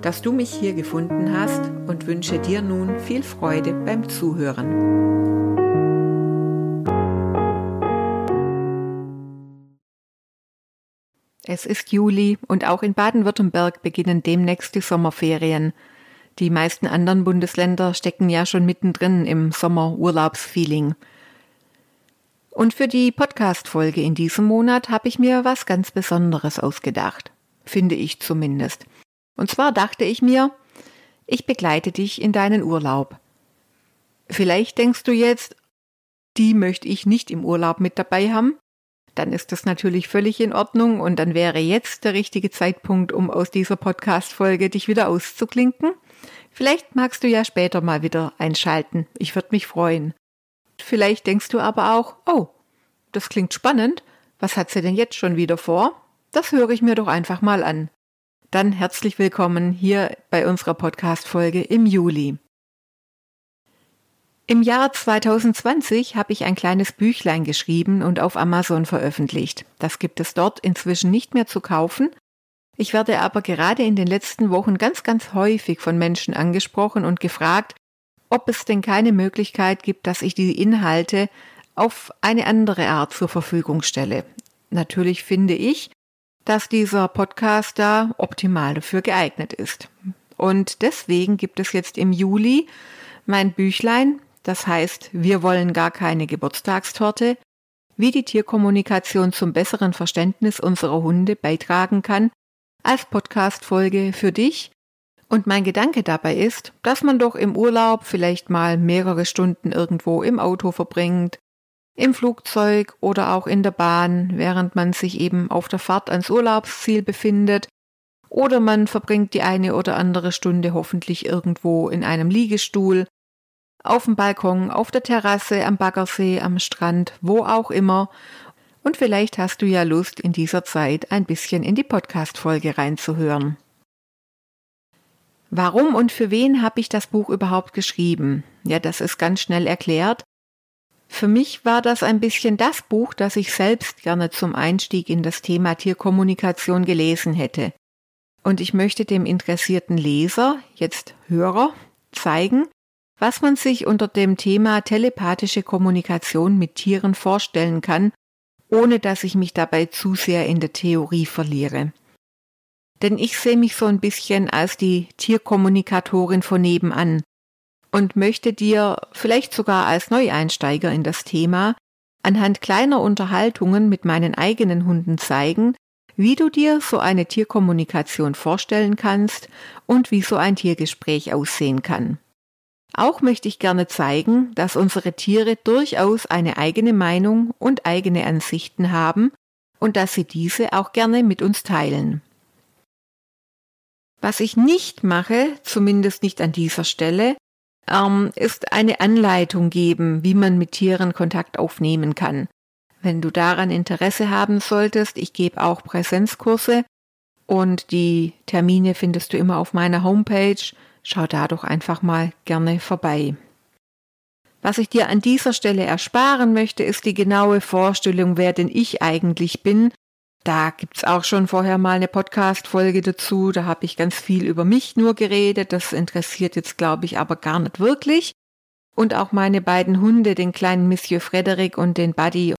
dass du mich hier gefunden hast und wünsche dir nun viel Freude beim Zuhören. Es ist Juli und auch in Baden-Württemberg beginnen demnächst die Sommerferien. Die meisten anderen Bundesländer stecken ja schon mittendrin im Sommerurlaubsfeeling. Und für die Podcast-Folge in diesem Monat habe ich mir was ganz Besonderes ausgedacht. Finde ich zumindest. Und zwar dachte ich mir, ich begleite dich in deinen Urlaub. Vielleicht denkst du jetzt, die möchte ich nicht im Urlaub mit dabei haben. Dann ist das natürlich völlig in Ordnung und dann wäre jetzt der richtige Zeitpunkt, um aus dieser Podcast-Folge dich wieder auszuklinken. Vielleicht magst du ja später mal wieder einschalten. Ich würde mich freuen. Vielleicht denkst du aber auch, oh, das klingt spannend. Was hat sie denn jetzt schon wieder vor? Das höre ich mir doch einfach mal an. Dann herzlich willkommen hier bei unserer Podcast-Folge im Juli. Im Jahr 2020 habe ich ein kleines Büchlein geschrieben und auf Amazon veröffentlicht. Das gibt es dort inzwischen nicht mehr zu kaufen. Ich werde aber gerade in den letzten Wochen ganz, ganz häufig von Menschen angesprochen und gefragt, ob es denn keine Möglichkeit gibt, dass ich die Inhalte auf eine andere Art zur Verfügung stelle. Natürlich finde ich, dass dieser Podcast da optimal dafür geeignet ist. Und deswegen gibt es jetzt im Juli mein Büchlein, das heißt Wir wollen gar keine Geburtstagstorte, wie die Tierkommunikation zum besseren Verständnis unserer Hunde beitragen kann, als Podcastfolge für dich. Und mein Gedanke dabei ist, dass man doch im Urlaub vielleicht mal mehrere Stunden irgendwo im Auto verbringt, im Flugzeug oder auch in der Bahn, während man sich eben auf der Fahrt ans Urlaubsziel befindet, oder man verbringt die eine oder andere Stunde hoffentlich irgendwo in einem Liegestuhl, auf dem Balkon, auf der Terrasse, am Baggersee, am Strand, wo auch immer. Und vielleicht hast du ja Lust, in dieser Zeit ein bisschen in die Podcast-Folge reinzuhören. Warum und für wen habe ich das Buch überhaupt geschrieben? Ja, das ist ganz schnell erklärt. Für mich war das ein bisschen das Buch, das ich selbst gerne zum Einstieg in das Thema Tierkommunikation gelesen hätte. Und ich möchte dem interessierten Leser, jetzt Hörer, zeigen, was man sich unter dem Thema telepathische Kommunikation mit Tieren vorstellen kann, ohne dass ich mich dabei zu sehr in der Theorie verliere. Denn ich sehe mich so ein bisschen als die Tierkommunikatorin von nebenan, und möchte dir vielleicht sogar als Neueinsteiger in das Thema anhand kleiner Unterhaltungen mit meinen eigenen Hunden zeigen, wie du dir so eine Tierkommunikation vorstellen kannst und wie so ein Tiergespräch aussehen kann. Auch möchte ich gerne zeigen, dass unsere Tiere durchaus eine eigene Meinung und eigene Ansichten haben und dass sie diese auch gerne mit uns teilen. Was ich nicht mache, zumindest nicht an dieser Stelle, ähm, ist eine Anleitung geben, wie man mit Tieren Kontakt aufnehmen kann. Wenn du daran Interesse haben solltest, ich gebe auch Präsenzkurse und die Termine findest du immer auf meiner Homepage. Schau da doch einfach mal gerne vorbei. Was ich dir an dieser Stelle ersparen möchte, ist die genaue Vorstellung, wer denn ich eigentlich bin da gibt's auch schon vorher mal eine Podcast-Folge dazu. Da habe ich ganz viel über mich nur geredet. Das interessiert jetzt, glaube ich, aber gar nicht wirklich. Und auch meine beiden Hunde, den kleinen Monsieur Frederick und den Buddy,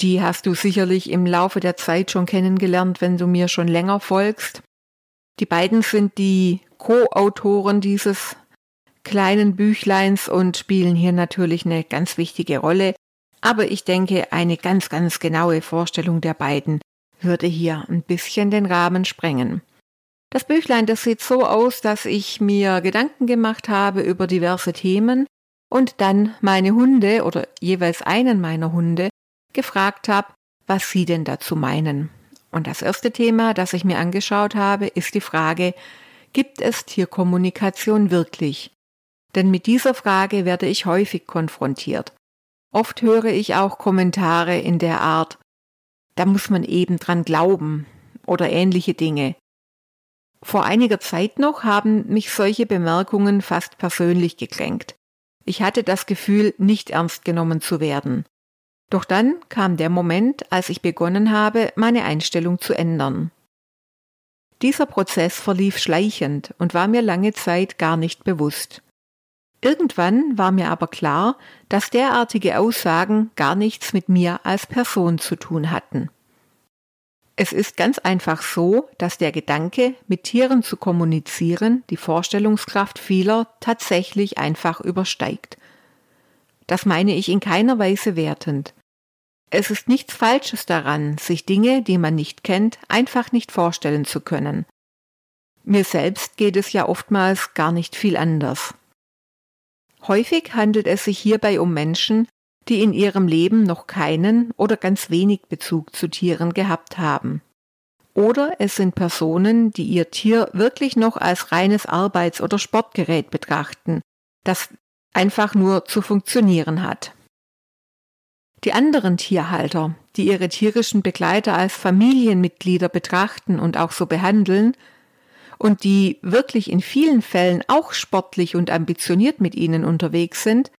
die hast du sicherlich im Laufe der Zeit schon kennengelernt, wenn du mir schon länger folgst. Die beiden sind die Co-Autoren dieses kleinen Büchleins und spielen hier natürlich eine ganz wichtige Rolle. Aber ich denke, eine ganz, ganz genaue Vorstellung der beiden würde hier ein bisschen den Rahmen sprengen. Das Büchlein, das sieht so aus, dass ich mir Gedanken gemacht habe über diverse Themen und dann meine Hunde oder jeweils einen meiner Hunde gefragt habe, was sie denn dazu meinen. Und das erste Thema, das ich mir angeschaut habe, ist die Frage, gibt es Tierkommunikation wirklich? denn mit dieser Frage werde ich häufig konfrontiert. Oft höre ich auch Kommentare in der Art, da muss man eben dran glauben oder ähnliche Dinge. Vor einiger Zeit noch haben mich solche Bemerkungen fast persönlich gekränkt. Ich hatte das Gefühl, nicht ernst genommen zu werden. Doch dann kam der Moment, als ich begonnen habe, meine Einstellung zu ändern. Dieser Prozess verlief schleichend und war mir lange Zeit gar nicht bewusst. Irgendwann war mir aber klar, dass derartige Aussagen gar nichts mit mir als Person zu tun hatten. Es ist ganz einfach so, dass der Gedanke, mit Tieren zu kommunizieren, die Vorstellungskraft vieler tatsächlich einfach übersteigt. Das meine ich in keiner Weise wertend. Es ist nichts Falsches daran, sich Dinge, die man nicht kennt, einfach nicht vorstellen zu können. Mir selbst geht es ja oftmals gar nicht viel anders. Häufig handelt es sich hierbei um Menschen, die in ihrem Leben noch keinen oder ganz wenig Bezug zu Tieren gehabt haben. Oder es sind Personen, die ihr Tier wirklich noch als reines Arbeits- oder Sportgerät betrachten, das einfach nur zu funktionieren hat. Die anderen Tierhalter, die ihre tierischen Begleiter als Familienmitglieder betrachten und auch so behandeln, und die wirklich in vielen Fällen auch sportlich und ambitioniert mit ihnen unterwegs sind,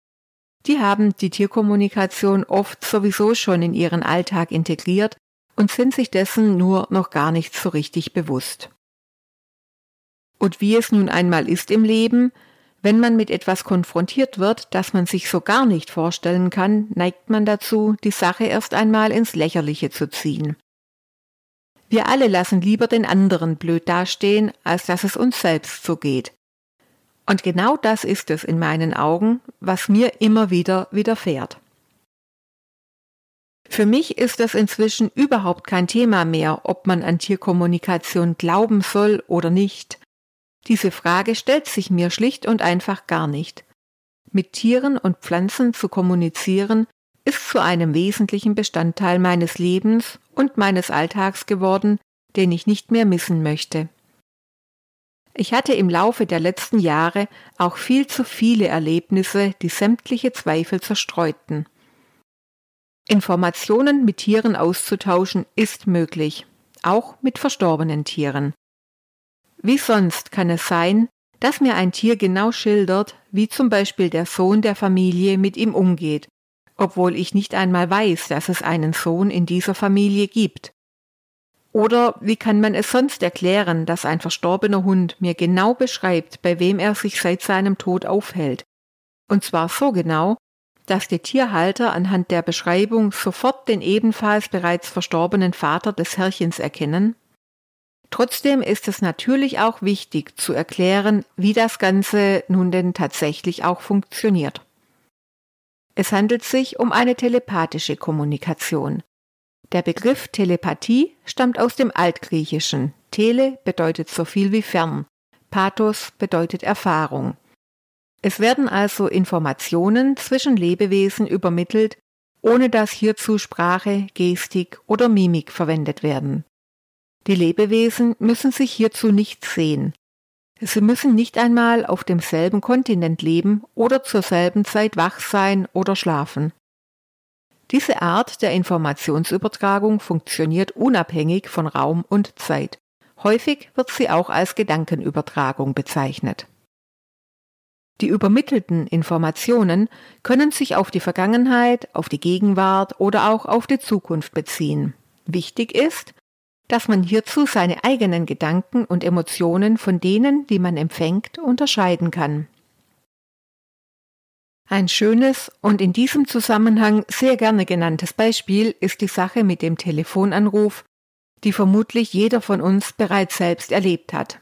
die haben die Tierkommunikation oft sowieso schon in ihren Alltag integriert und sind sich dessen nur noch gar nicht so richtig bewusst. Und wie es nun einmal ist im Leben, wenn man mit etwas konfrontiert wird, das man sich so gar nicht vorstellen kann, neigt man dazu, die Sache erst einmal ins Lächerliche zu ziehen. Wir alle lassen lieber den anderen blöd dastehen, als dass es uns selbst so geht. Und genau das ist es in meinen Augen, was mir immer wieder widerfährt. Für mich ist es inzwischen überhaupt kein Thema mehr, ob man an Tierkommunikation glauben soll oder nicht. Diese Frage stellt sich mir schlicht und einfach gar nicht. Mit Tieren und Pflanzen zu kommunizieren ist zu einem wesentlichen Bestandteil meines Lebens und meines Alltags geworden, den ich nicht mehr missen möchte. Ich hatte im Laufe der letzten Jahre auch viel zu viele Erlebnisse, die sämtliche Zweifel zerstreuten. Informationen mit Tieren auszutauschen ist möglich, auch mit verstorbenen Tieren. Wie sonst kann es sein, dass mir ein Tier genau schildert, wie zum Beispiel der Sohn der Familie mit ihm umgeht, obwohl ich nicht einmal weiß, dass es einen Sohn in dieser Familie gibt. Oder wie kann man es sonst erklären, dass ein verstorbener Hund mir genau beschreibt, bei wem er sich seit seinem Tod aufhält? Und zwar so genau, dass die Tierhalter anhand der Beschreibung sofort den ebenfalls bereits verstorbenen Vater des Herrchens erkennen? Trotzdem ist es natürlich auch wichtig zu erklären, wie das Ganze nun denn tatsächlich auch funktioniert. Es handelt sich um eine telepathische Kommunikation. Der Begriff Telepathie stammt aus dem Altgriechischen. Tele bedeutet so viel wie fern. Pathos bedeutet Erfahrung. Es werden also Informationen zwischen Lebewesen übermittelt, ohne dass hierzu Sprache, Gestik oder Mimik verwendet werden. Die Lebewesen müssen sich hierzu nicht sehen. Sie müssen nicht einmal auf demselben Kontinent leben oder zur selben Zeit wach sein oder schlafen. Diese Art der Informationsübertragung funktioniert unabhängig von Raum und Zeit. Häufig wird sie auch als Gedankenübertragung bezeichnet. Die übermittelten Informationen können sich auf die Vergangenheit, auf die Gegenwart oder auch auf die Zukunft beziehen. Wichtig ist, dass man hierzu seine eigenen Gedanken und Emotionen von denen, die man empfängt, unterscheiden kann. Ein schönes und in diesem Zusammenhang sehr gerne genanntes Beispiel ist die Sache mit dem Telefonanruf, die vermutlich jeder von uns bereits selbst erlebt hat.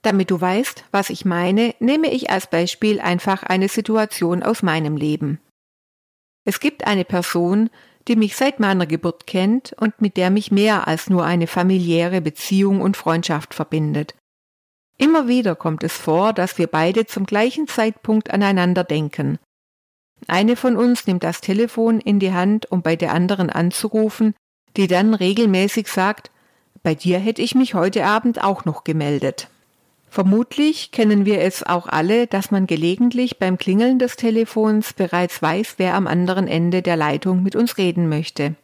Damit du weißt, was ich meine, nehme ich als Beispiel einfach eine Situation aus meinem Leben. Es gibt eine Person, die mich seit meiner Geburt kennt und mit der mich mehr als nur eine familiäre Beziehung und Freundschaft verbindet. Immer wieder kommt es vor, dass wir beide zum gleichen Zeitpunkt aneinander denken. Eine von uns nimmt das Telefon in die Hand, um bei der anderen anzurufen, die dann regelmäßig sagt, bei dir hätte ich mich heute Abend auch noch gemeldet. Vermutlich kennen wir es auch alle, dass man gelegentlich beim Klingeln des Telefons bereits weiß, wer am anderen Ende der Leitung mit uns reden möchte.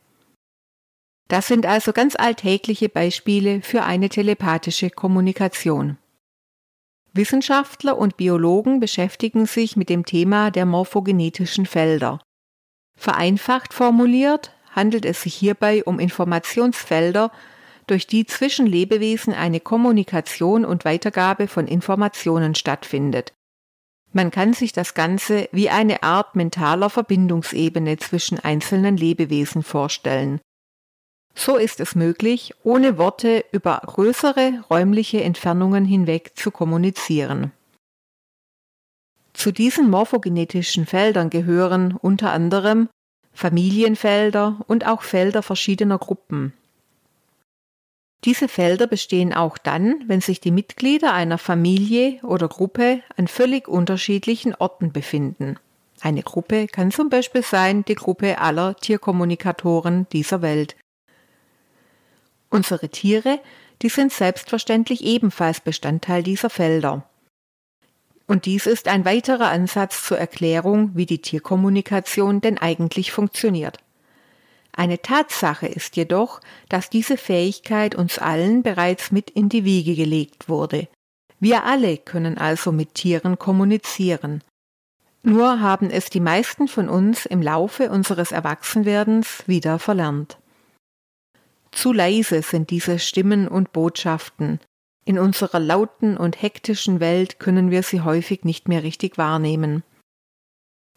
Das sind also ganz alltägliche Beispiele für eine telepathische Kommunikation. Wissenschaftler und Biologen beschäftigen sich mit dem Thema der morphogenetischen Felder. Vereinfacht formuliert handelt es sich hierbei um Informationsfelder, durch die zwischen Lebewesen eine Kommunikation und Weitergabe von Informationen stattfindet. Man kann sich das Ganze wie eine Art mentaler Verbindungsebene zwischen einzelnen Lebewesen vorstellen. So ist es möglich, ohne Worte über größere räumliche Entfernungen hinweg zu kommunizieren. Zu diesen morphogenetischen Feldern gehören unter anderem Familienfelder und auch Felder verschiedener Gruppen. Diese Felder bestehen auch dann, wenn sich die Mitglieder einer Familie oder Gruppe an völlig unterschiedlichen Orten befinden. Eine Gruppe kann zum Beispiel sein die Gruppe aller Tierkommunikatoren dieser Welt. Unsere Tiere, die sind selbstverständlich ebenfalls Bestandteil dieser Felder. Und dies ist ein weiterer Ansatz zur Erklärung, wie die Tierkommunikation denn eigentlich funktioniert. Eine Tatsache ist jedoch, dass diese Fähigkeit uns allen bereits mit in die Wiege gelegt wurde. Wir alle können also mit Tieren kommunizieren. Nur haben es die meisten von uns im Laufe unseres Erwachsenwerdens wieder verlernt. Zu leise sind diese Stimmen und Botschaften. In unserer lauten und hektischen Welt können wir sie häufig nicht mehr richtig wahrnehmen.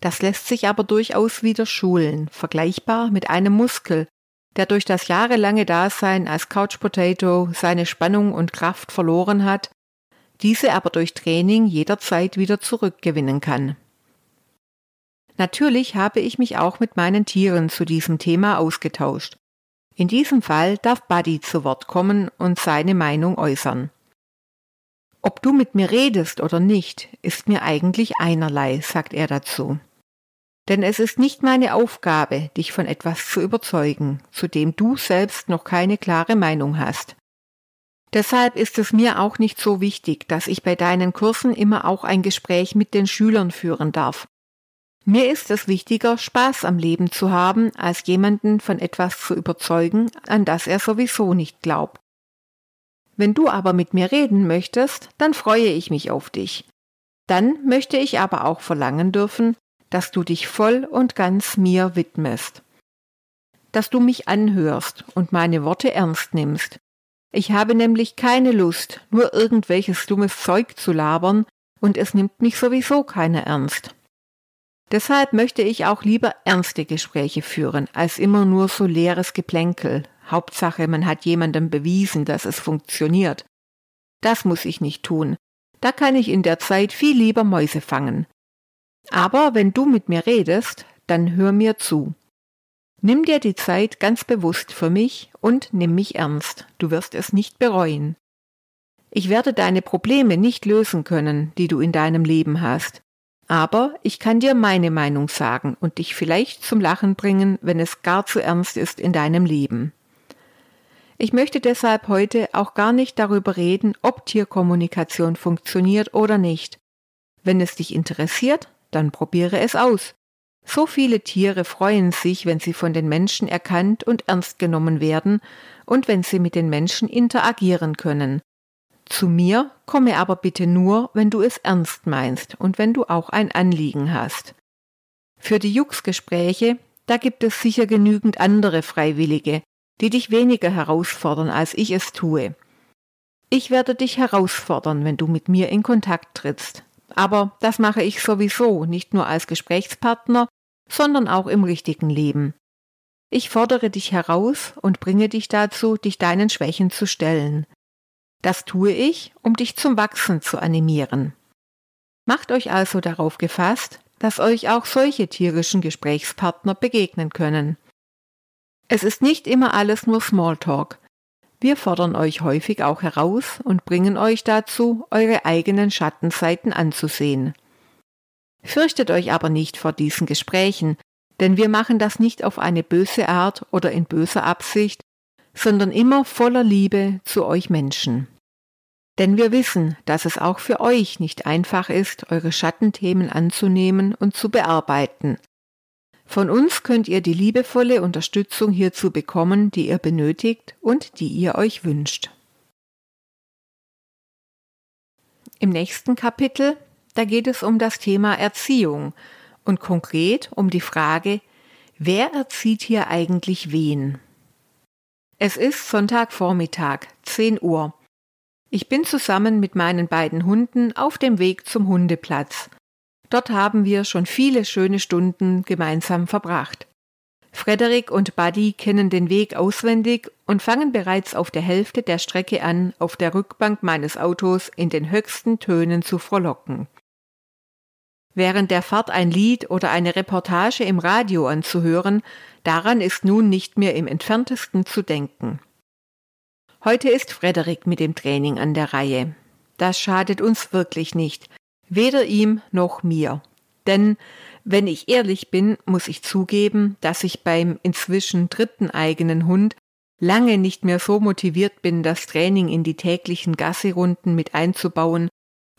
Das lässt sich aber durchaus wieder schulen, vergleichbar mit einem Muskel, der durch das jahrelange Dasein als Couch Potato seine Spannung und Kraft verloren hat, diese aber durch Training jederzeit wieder zurückgewinnen kann. Natürlich habe ich mich auch mit meinen Tieren zu diesem Thema ausgetauscht. In diesem Fall darf Buddy zu Wort kommen und seine Meinung äußern. Ob du mit mir redest oder nicht, ist mir eigentlich einerlei, sagt er dazu. Denn es ist nicht meine Aufgabe, dich von etwas zu überzeugen, zu dem du selbst noch keine klare Meinung hast. Deshalb ist es mir auch nicht so wichtig, dass ich bei deinen Kursen immer auch ein Gespräch mit den Schülern führen darf. Mir ist es wichtiger, Spaß am Leben zu haben, als jemanden von etwas zu überzeugen, an das er sowieso nicht glaubt. Wenn du aber mit mir reden möchtest, dann freue ich mich auf dich. Dann möchte ich aber auch verlangen dürfen, dass du dich voll und ganz mir widmest, dass du mich anhörst und meine Worte ernst nimmst. Ich habe nämlich keine Lust, nur irgendwelches dummes Zeug zu labern, und es nimmt mich sowieso keiner ernst. Deshalb möchte ich auch lieber ernste Gespräche führen, als immer nur so leeres Geplänkel. Hauptsache, man hat jemandem bewiesen, dass es funktioniert. Das muss ich nicht tun. Da kann ich in der Zeit viel lieber Mäuse fangen. Aber wenn du mit mir redest, dann hör mir zu. Nimm dir die Zeit ganz bewusst für mich und nimm mich ernst. Du wirst es nicht bereuen. Ich werde deine Probleme nicht lösen können, die du in deinem Leben hast. Aber ich kann dir meine Meinung sagen und dich vielleicht zum Lachen bringen, wenn es gar zu ernst ist in deinem Leben. Ich möchte deshalb heute auch gar nicht darüber reden, ob Tierkommunikation funktioniert oder nicht. Wenn es dich interessiert, dann probiere es aus. So viele Tiere freuen sich, wenn sie von den Menschen erkannt und ernst genommen werden und wenn sie mit den Menschen interagieren können. Zu mir komme aber bitte nur, wenn du es ernst meinst und wenn du auch ein Anliegen hast. Für die Jux-Gespräche, da gibt es sicher genügend andere Freiwillige, die dich weniger herausfordern, als ich es tue. Ich werde dich herausfordern, wenn du mit mir in Kontakt trittst. Aber das mache ich sowieso, nicht nur als Gesprächspartner, sondern auch im richtigen Leben. Ich fordere dich heraus und bringe dich dazu, dich deinen Schwächen zu stellen. Das tue ich, um dich zum Wachsen zu animieren. Macht euch also darauf gefasst, dass euch auch solche tierischen Gesprächspartner begegnen können. Es ist nicht immer alles nur Smalltalk. Wir fordern euch häufig auch heraus und bringen euch dazu, eure eigenen Schattenseiten anzusehen. Fürchtet euch aber nicht vor diesen Gesprächen, denn wir machen das nicht auf eine böse Art oder in böser Absicht, sondern immer voller Liebe zu euch Menschen. Denn wir wissen, dass es auch für euch nicht einfach ist, eure Schattenthemen anzunehmen und zu bearbeiten. Von uns könnt ihr die liebevolle Unterstützung hierzu bekommen, die ihr benötigt und die ihr euch wünscht. Im nächsten Kapitel, da geht es um das Thema Erziehung und konkret um die Frage, wer erzieht hier eigentlich wen? Es ist Sonntagvormittag, 10 Uhr. Ich bin zusammen mit meinen beiden Hunden auf dem Weg zum Hundeplatz. Dort haben wir schon viele schöne Stunden gemeinsam verbracht. Frederik und Buddy kennen den Weg auswendig und fangen bereits auf der Hälfte der Strecke an, auf der Rückbank meines Autos in den höchsten Tönen zu frohlocken. Während der Fahrt ein Lied oder eine Reportage im Radio anzuhören, daran ist nun nicht mehr im entferntesten zu denken. Heute ist Frederik mit dem Training an der Reihe. Das schadet uns wirklich nicht, weder ihm noch mir. Denn wenn ich ehrlich bin, muss ich zugeben, dass ich beim inzwischen dritten eigenen Hund lange nicht mehr so motiviert bin, das Training in die täglichen Gasserunden mit einzubauen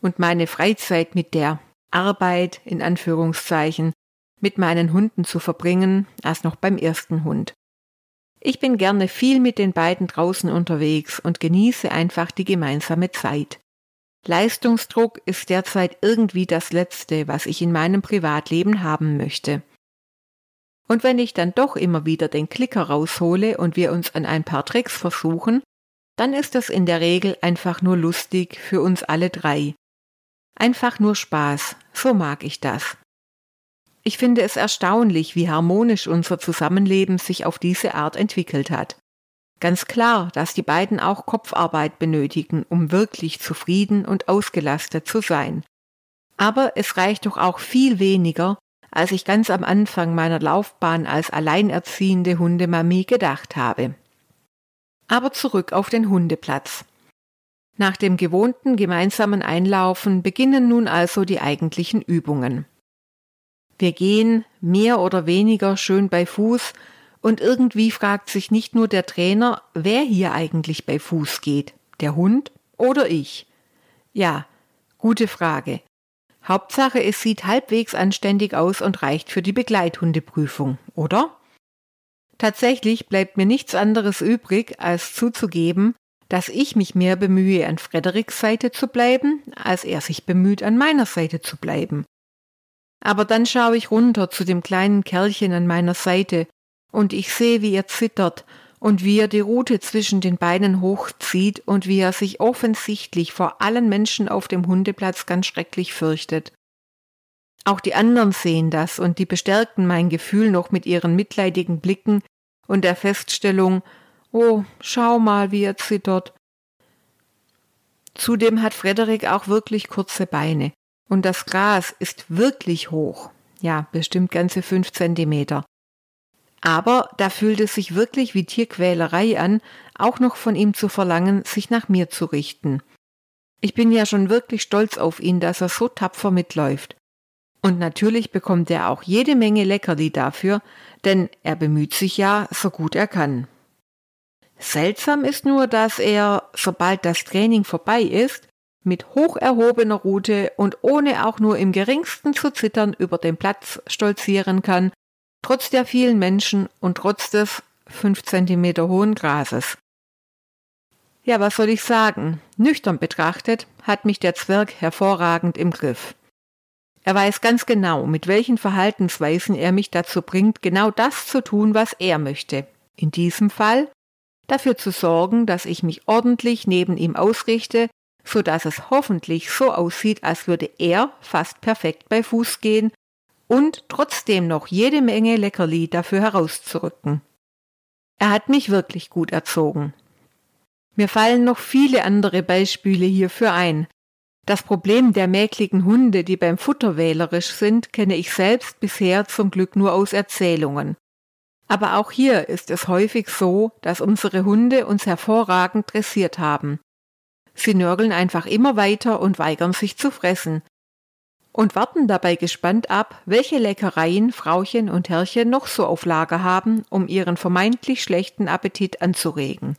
und meine Freizeit mit der Arbeit in Anführungszeichen mit meinen Hunden zu verbringen, als noch beim ersten Hund. Ich bin gerne viel mit den beiden draußen unterwegs und genieße einfach die gemeinsame Zeit. Leistungsdruck ist derzeit irgendwie das Letzte, was ich in meinem Privatleben haben möchte. Und wenn ich dann doch immer wieder den Klicker raushole und wir uns an ein paar Tricks versuchen, dann ist das in der Regel einfach nur lustig für uns alle drei. Einfach nur Spaß, so mag ich das. Ich finde es erstaunlich, wie harmonisch unser Zusammenleben sich auf diese Art entwickelt hat. Ganz klar, dass die beiden auch Kopfarbeit benötigen, um wirklich zufrieden und ausgelastet zu sein. Aber es reicht doch auch viel weniger, als ich ganz am Anfang meiner Laufbahn als alleinerziehende Hundemami gedacht habe. Aber zurück auf den Hundeplatz. Nach dem gewohnten gemeinsamen Einlaufen beginnen nun also die eigentlichen Übungen. Wir gehen mehr oder weniger schön bei Fuß und irgendwie fragt sich nicht nur der Trainer, wer hier eigentlich bei Fuß geht, der Hund oder ich. Ja, gute Frage. Hauptsache, es sieht halbwegs anständig aus und reicht für die Begleithundeprüfung, oder? Tatsächlich bleibt mir nichts anderes übrig, als zuzugeben, dass ich mich mehr bemühe, an Frederiks Seite zu bleiben, als er sich bemüht, an meiner Seite zu bleiben. Aber dann schaue ich runter zu dem kleinen Kerlchen an meiner Seite und ich sehe, wie er zittert und wie er die Rute zwischen den Beinen hochzieht und wie er sich offensichtlich vor allen Menschen auf dem Hundeplatz ganz schrecklich fürchtet. Auch die anderen sehen das und die bestärken mein Gefühl noch mit ihren mitleidigen Blicken und der Feststellung, oh, schau mal, wie er zittert. Zudem hat Frederik auch wirklich kurze Beine und das Gras ist wirklich hoch, ja, bestimmt ganze fünf Zentimeter. Aber da fühlt es sich wirklich wie Tierquälerei an, auch noch von ihm zu verlangen, sich nach mir zu richten. Ich bin ja schon wirklich stolz auf ihn, dass er so tapfer mitläuft. Und natürlich bekommt er auch jede Menge Leckerli dafür, denn er bemüht sich ja, so gut er kann. Seltsam ist nur, dass er, sobald das Training vorbei ist, mit hoch erhobener Rute und ohne auch nur im geringsten zu zittern über den Platz stolzieren kann trotz der vielen Menschen und trotz des fünf Zentimeter hohen Grases. Ja, was soll ich sagen? Nüchtern betrachtet hat mich der Zwerg hervorragend im Griff. Er weiß ganz genau, mit welchen Verhaltensweisen er mich dazu bringt, genau das zu tun, was er möchte. In diesem Fall dafür zu sorgen, dass ich mich ordentlich neben ihm ausrichte, so dass es hoffentlich so aussieht, als würde er fast perfekt bei Fuß gehen und trotzdem noch jede Menge Leckerli dafür herauszurücken. Er hat mich wirklich gut erzogen. Mir fallen noch viele andere Beispiele hierfür ein. Das Problem der mäkligen Hunde, die beim Futter wählerisch sind, kenne ich selbst bisher zum Glück nur aus Erzählungen. Aber auch hier ist es häufig so, dass unsere Hunde uns hervorragend dressiert haben. Sie nörgeln einfach immer weiter und weigern sich zu fressen, und warten dabei gespannt ab, welche Leckereien Frauchen und Herrchen noch so auf Lager haben, um ihren vermeintlich schlechten Appetit anzuregen.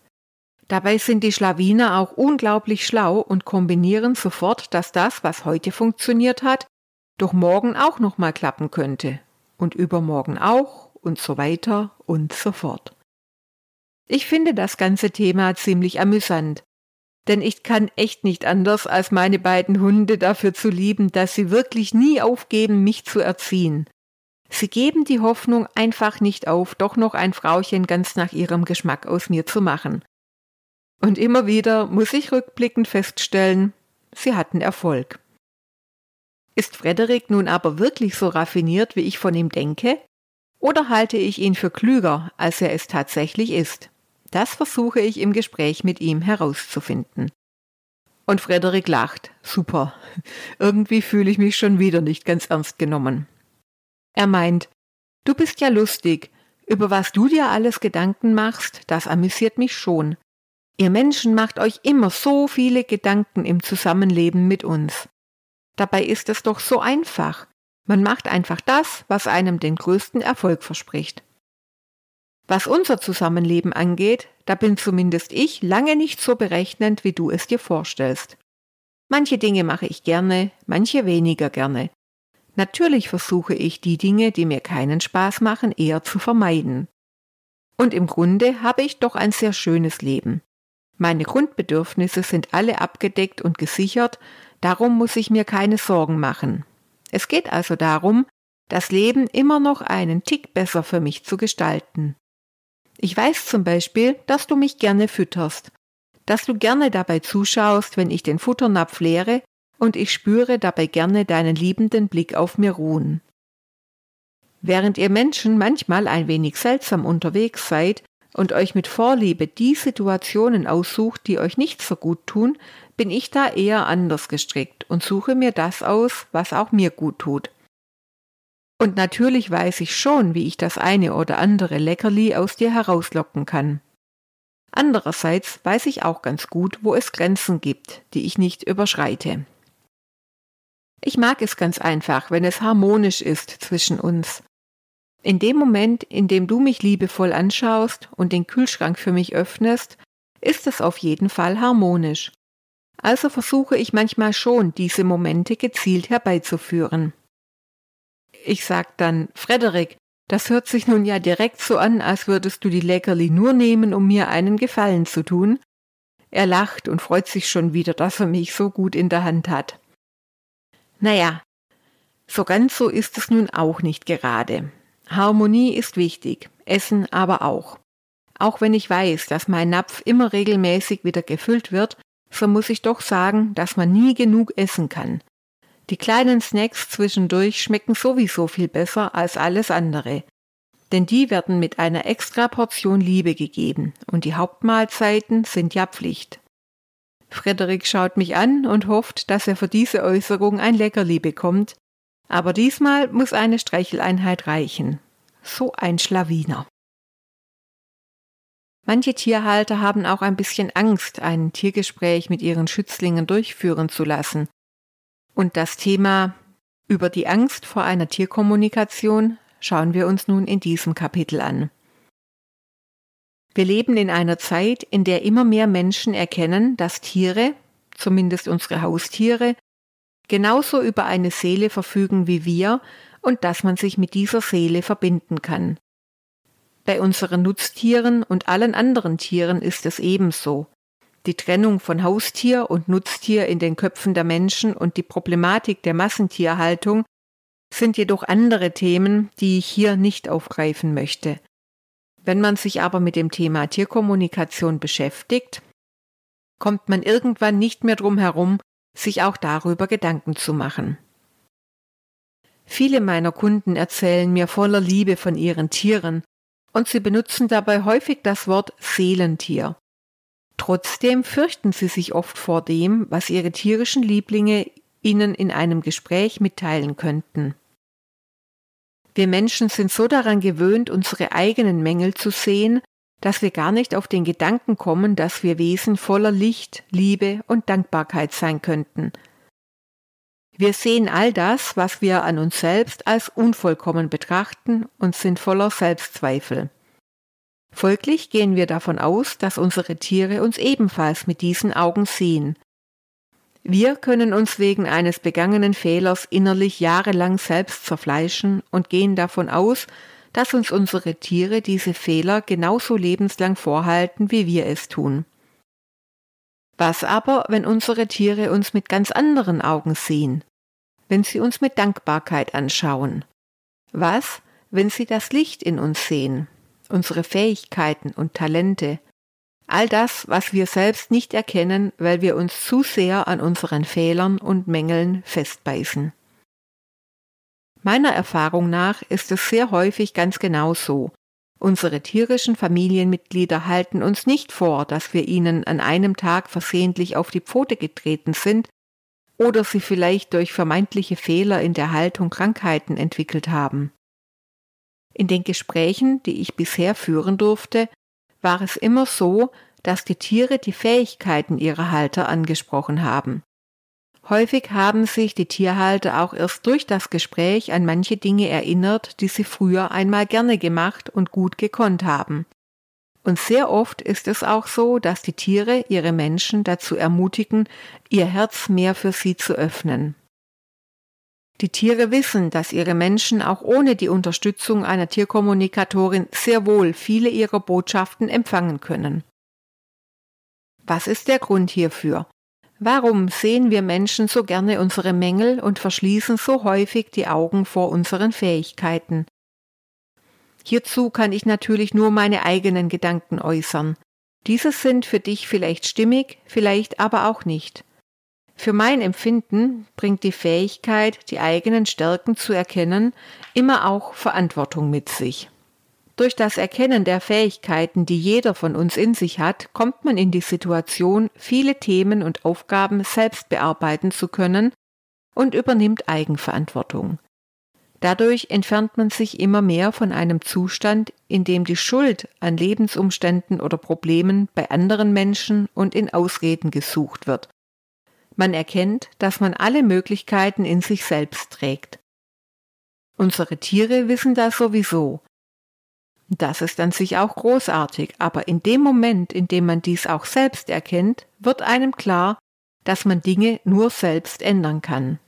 Dabei sind die Schlawiner auch unglaublich schlau und kombinieren sofort, dass das, was heute funktioniert hat, doch morgen auch nochmal klappen könnte und übermorgen auch und so weiter und so fort. Ich finde das ganze Thema ziemlich amüsant, denn ich kann echt nicht anders, als meine beiden Hunde dafür zu lieben, dass sie wirklich nie aufgeben, mich zu erziehen. Sie geben die Hoffnung einfach nicht auf, doch noch ein Frauchen ganz nach ihrem Geschmack aus mir zu machen. Und immer wieder muss ich rückblickend feststellen, sie hatten Erfolg. Ist Frederik nun aber wirklich so raffiniert, wie ich von ihm denke? Oder halte ich ihn für klüger, als er es tatsächlich ist? Das versuche ich im Gespräch mit ihm herauszufinden. Und Frederik lacht. Super. Irgendwie fühle ich mich schon wieder nicht ganz ernst genommen. Er meint, du bist ja lustig. Über was du dir alles Gedanken machst, das amüsiert mich schon. Ihr Menschen macht euch immer so viele Gedanken im Zusammenleben mit uns. Dabei ist es doch so einfach. Man macht einfach das, was einem den größten Erfolg verspricht. Was unser Zusammenleben angeht, da bin zumindest ich lange nicht so berechnend, wie du es dir vorstellst. Manche Dinge mache ich gerne, manche weniger gerne. Natürlich versuche ich die Dinge, die mir keinen Spaß machen, eher zu vermeiden. Und im Grunde habe ich doch ein sehr schönes Leben. Meine Grundbedürfnisse sind alle abgedeckt und gesichert, darum muss ich mir keine Sorgen machen. Es geht also darum, das Leben immer noch einen Tick besser für mich zu gestalten. Ich weiß zum Beispiel, dass du mich gerne fütterst, dass du gerne dabei zuschaust, wenn ich den Futternapf leere, und ich spüre dabei gerne deinen liebenden Blick auf mir ruhen. Während ihr Menschen manchmal ein wenig seltsam unterwegs seid, und euch mit Vorliebe die Situationen aussucht, die euch nicht so gut tun, bin ich da eher anders gestrickt und suche mir das aus, was auch mir gut tut. Und natürlich weiß ich schon, wie ich das eine oder andere Leckerli aus dir herauslocken kann. Andererseits weiß ich auch ganz gut, wo es Grenzen gibt, die ich nicht überschreite. Ich mag es ganz einfach, wenn es harmonisch ist zwischen uns, in dem Moment, in dem du mich liebevoll anschaust und den Kühlschrank für mich öffnest, ist es auf jeden Fall harmonisch. Also versuche ich manchmal schon, diese Momente gezielt herbeizuführen. Ich sag dann, Frederik, das hört sich nun ja direkt so an, als würdest du die Leckerli nur nehmen, um mir einen Gefallen zu tun. Er lacht und freut sich schon wieder, dass er mich so gut in der Hand hat. Naja, so ganz so ist es nun auch nicht gerade. Harmonie ist wichtig, Essen aber auch. Auch wenn ich weiß, dass mein Napf immer regelmäßig wieder gefüllt wird, so muss ich doch sagen, dass man nie genug essen kann. Die kleinen Snacks zwischendurch schmecken sowieso viel besser als alles andere. Denn die werden mit einer extra Portion Liebe gegeben und die Hauptmahlzeiten sind ja Pflicht. Frederik schaut mich an und hofft, dass er für diese Äußerung ein Leckerli bekommt, aber diesmal muss eine Streicheleinheit reichen. So ein Schlawiner. Manche Tierhalter haben auch ein bisschen Angst, ein Tiergespräch mit ihren Schützlingen durchführen zu lassen. Und das Thema über die Angst vor einer Tierkommunikation schauen wir uns nun in diesem Kapitel an. Wir leben in einer Zeit, in der immer mehr Menschen erkennen, dass Tiere, zumindest unsere Haustiere, genauso über eine Seele verfügen wie wir und dass man sich mit dieser Seele verbinden kann. Bei unseren Nutztieren und allen anderen Tieren ist es ebenso. Die Trennung von Haustier und Nutztier in den Köpfen der Menschen und die Problematik der Massentierhaltung sind jedoch andere Themen, die ich hier nicht aufgreifen möchte. Wenn man sich aber mit dem Thema Tierkommunikation beschäftigt, kommt man irgendwann nicht mehr drum herum, sich auch darüber Gedanken zu machen. Viele meiner Kunden erzählen mir voller Liebe von ihren Tieren und sie benutzen dabei häufig das Wort Seelentier. Trotzdem fürchten sie sich oft vor dem, was ihre tierischen Lieblinge ihnen in einem Gespräch mitteilen könnten. Wir Menschen sind so daran gewöhnt, unsere eigenen Mängel zu sehen, dass wir gar nicht auf den Gedanken kommen, dass wir Wesen voller Licht, Liebe und Dankbarkeit sein könnten – wir sehen all das, was wir an uns selbst als unvollkommen betrachten und sind voller Selbstzweifel. Folglich gehen wir davon aus, dass unsere Tiere uns ebenfalls mit diesen Augen sehen. Wir können uns wegen eines begangenen Fehlers innerlich jahrelang selbst zerfleischen und gehen davon aus, dass uns unsere Tiere diese Fehler genauso lebenslang vorhalten, wie wir es tun. Was aber, wenn unsere Tiere uns mit ganz anderen Augen sehen? Wenn sie uns mit Dankbarkeit anschauen? Was, wenn sie das Licht in uns sehen? Unsere Fähigkeiten und Talente, all das, was wir selbst nicht erkennen, weil wir uns zu sehr an unseren Fehlern und Mängeln festbeißen. Meiner Erfahrung nach ist es sehr häufig ganz genau so. Unsere tierischen Familienmitglieder halten uns nicht vor, dass wir ihnen an einem Tag versehentlich auf die Pfote getreten sind oder sie vielleicht durch vermeintliche Fehler in der Haltung Krankheiten entwickelt haben. In den Gesprächen, die ich bisher führen durfte, war es immer so, dass die Tiere die Fähigkeiten ihrer Halter angesprochen haben. Häufig haben sich die Tierhalter auch erst durch das Gespräch an manche Dinge erinnert, die sie früher einmal gerne gemacht und gut gekonnt haben. Und sehr oft ist es auch so, dass die Tiere ihre Menschen dazu ermutigen, ihr Herz mehr für sie zu öffnen. Die Tiere wissen, dass ihre Menschen auch ohne die Unterstützung einer Tierkommunikatorin sehr wohl viele ihrer Botschaften empfangen können. Was ist der Grund hierfür? Warum sehen wir Menschen so gerne unsere Mängel und verschließen so häufig die Augen vor unseren Fähigkeiten? Hierzu kann ich natürlich nur meine eigenen Gedanken äußern. Diese sind für dich vielleicht stimmig, vielleicht aber auch nicht. Für mein Empfinden bringt die Fähigkeit, die eigenen Stärken zu erkennen, immer auch Verantwortung mit sich. Durch das Erkennen der Fähigkeiten, die jeder von uns in sich hat, kommt man in die Situation, viele Themen und Aufgaben selbst bearbeiten zu können und übernimmt Eigenverantwortung. Dadurch entfernt man sich immer mehr von einem Zustand, in dem die Schuld an Lebensumständen oder Problemen bei anderen Menschen und in Ausreden gesucht wird man erkennt, dass man alle Möglichkeiten in sich selbst trägt. Unsere Tiere wissen das sowieso. Das ist an sich auch großartig, aber in dem Moment, in dem man dies auch selbst erkennt, wird einem klar, dass man Dinge nur selbst ändern kann.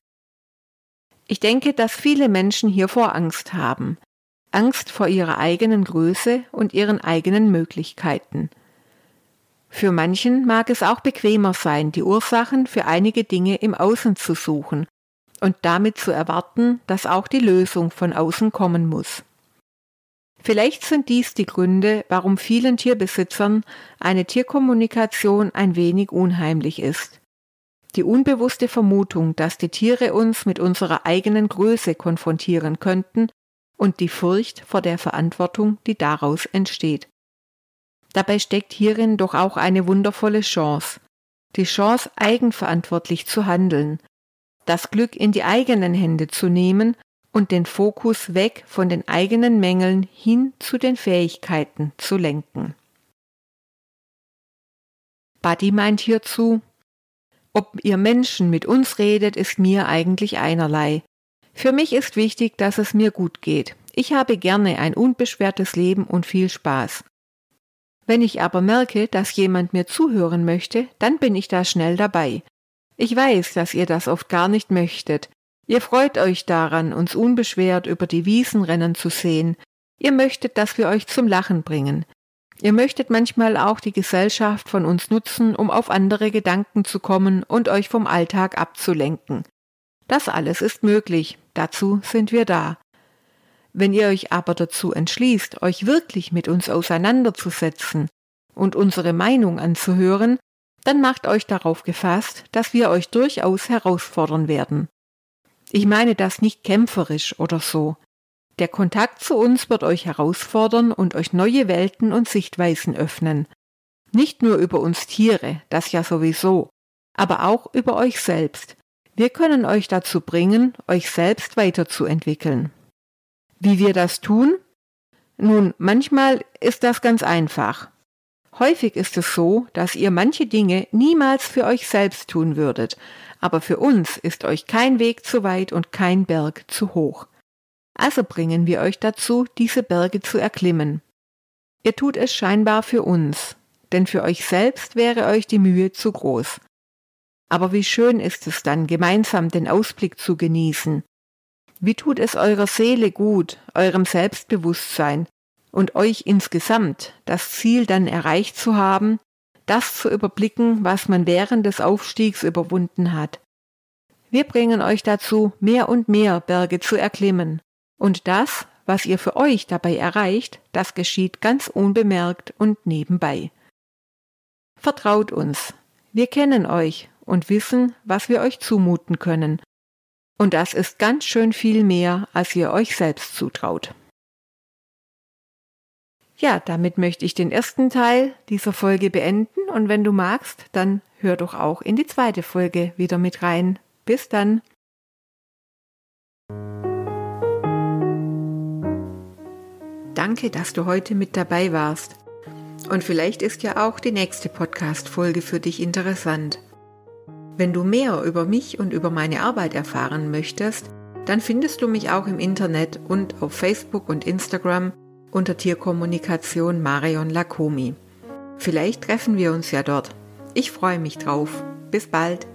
Ich denke, dass viele Menschen hiervor Angst haben. Angst vor ihrer eigenen Größe und ihren eigenen Möglichkeiten. Für manchen mag es auch bequemer sein, die Ursachen für einige Dinge im Außen zu suchen und damit zu erwarten, dass auch die Lösung von außen kommen muss. Vielleicht sind dies die Gründe, warum vielen Tierbesitzern eine Tierkommunikation ein wenig unheimlich ist. Die unbewusste Vermutung, dass die Tiere uns mit unserer eigenen Größe konfrontieren könnten und die Furcht vor der Verantwortung, die daraus entsteht. Dabei steckt hierin doch auch eine wundervolle Chance. Die Chance, eigenverantwortlich zu handeln, das Glück in die eigenen Hände zu nehmen und den Fokus weg von den eigenen Mängeln hin zu den Fähigkeiten zu lenken. Buddy meint hierzu, ob ihr Menschen mit uns redet, ist mir eigentlich einerlei. Für mich ist wichtig, dass es mir gut geht. Ich habe gerne ein unbeschwertes Leben und viel Spaß. Wenn ich aber merke, dass jemand mir zuhören möchte, dann bin ich da schnell dabei. Ich weiß, dass ihr das oft gar nicht möchtet. Ihr freut euch daran, uns unbeschwert über die Wiesen rennen zu sehen. Ihr möchtet, dass wir euch zum Lachen bringen. Ihr möchtet manchmal auch die Gesellschaft von uns nutzen, um auf andere Gedanken zu kommen und euch vom Alltag abzulenken. Das alles ist möglich, dazu sind wir da. Wenn ihr euch aber dazu entschließt, euch wirklich mit uns auseinanderzusetzen und unsere Meinung anzuhören, dann macht euch darauf gefasst, dass wir euch durchaus herausfordern werden. Ich meine das nicht kämpferisch oder so. Der Kontakt zu uns wird euch herausfordern und euch neue Welten und Sichtweisen öffnen. Nicht nur über uns Tiere, das ja sowieso, aber auch über euch selbst. Wir können euch dazu bringen, euch selbst weiterzuentwickeln. Wie wir das tun? Nun, manchmal ist das ganz einfach. Häufig ist es so, dass ihr manche Dinge niemals für euch selbst tun würdet, aber für uns ist euch kein Weg zu weit und kein Berg zu hoch. Also bringen wir euch dazu, diese Berge zu erklimmen. Ihr tut es scheinbar für uns, denn für euch selbst wäre euch die Mühe zu groß. Aber wie schön ist es dann, gemeinsam den Ausblick zu genießen. Wie tut es eurer Seele gut, eurem Selbstbewusstsein und euch insgesamt, das Ziel dann erreicht zu haben, das zu überblicken, was man während des Aufstiegs überwunden hat. Wir bringen euch dazu, mehr und mehr Berge zu erklimmen. Und das, was ihr für euch dabei erreicht, das geschieht ganz unbemerkt und nebenbei. Vertraut uns. Wir kennen euch und wissen, was wir euch zumuten können. Und das ist ganz schön viel mehr, als ihr euch selbst zutraut. Ja, damit möchte ich den ersten Teil dieser Folge beenden und wenn du magst, dann hör doch auch in die zweite Folge wieder mit rein. Bis dann. Danke, dass du heute mit dabei warst. Und vielleicht ist ja auch die nächste Podcast-Folge für dich interessant. Wenn du mehr über mich und über meine Arbeit erfahren möchtest, dann findest du mich auch im Internet und auf Facebook und Instagram unter Tierkommunikation Marion Lakomi. Vielleicht treffen wir uns ja dort. Ich freue mich drauf. Bis bald.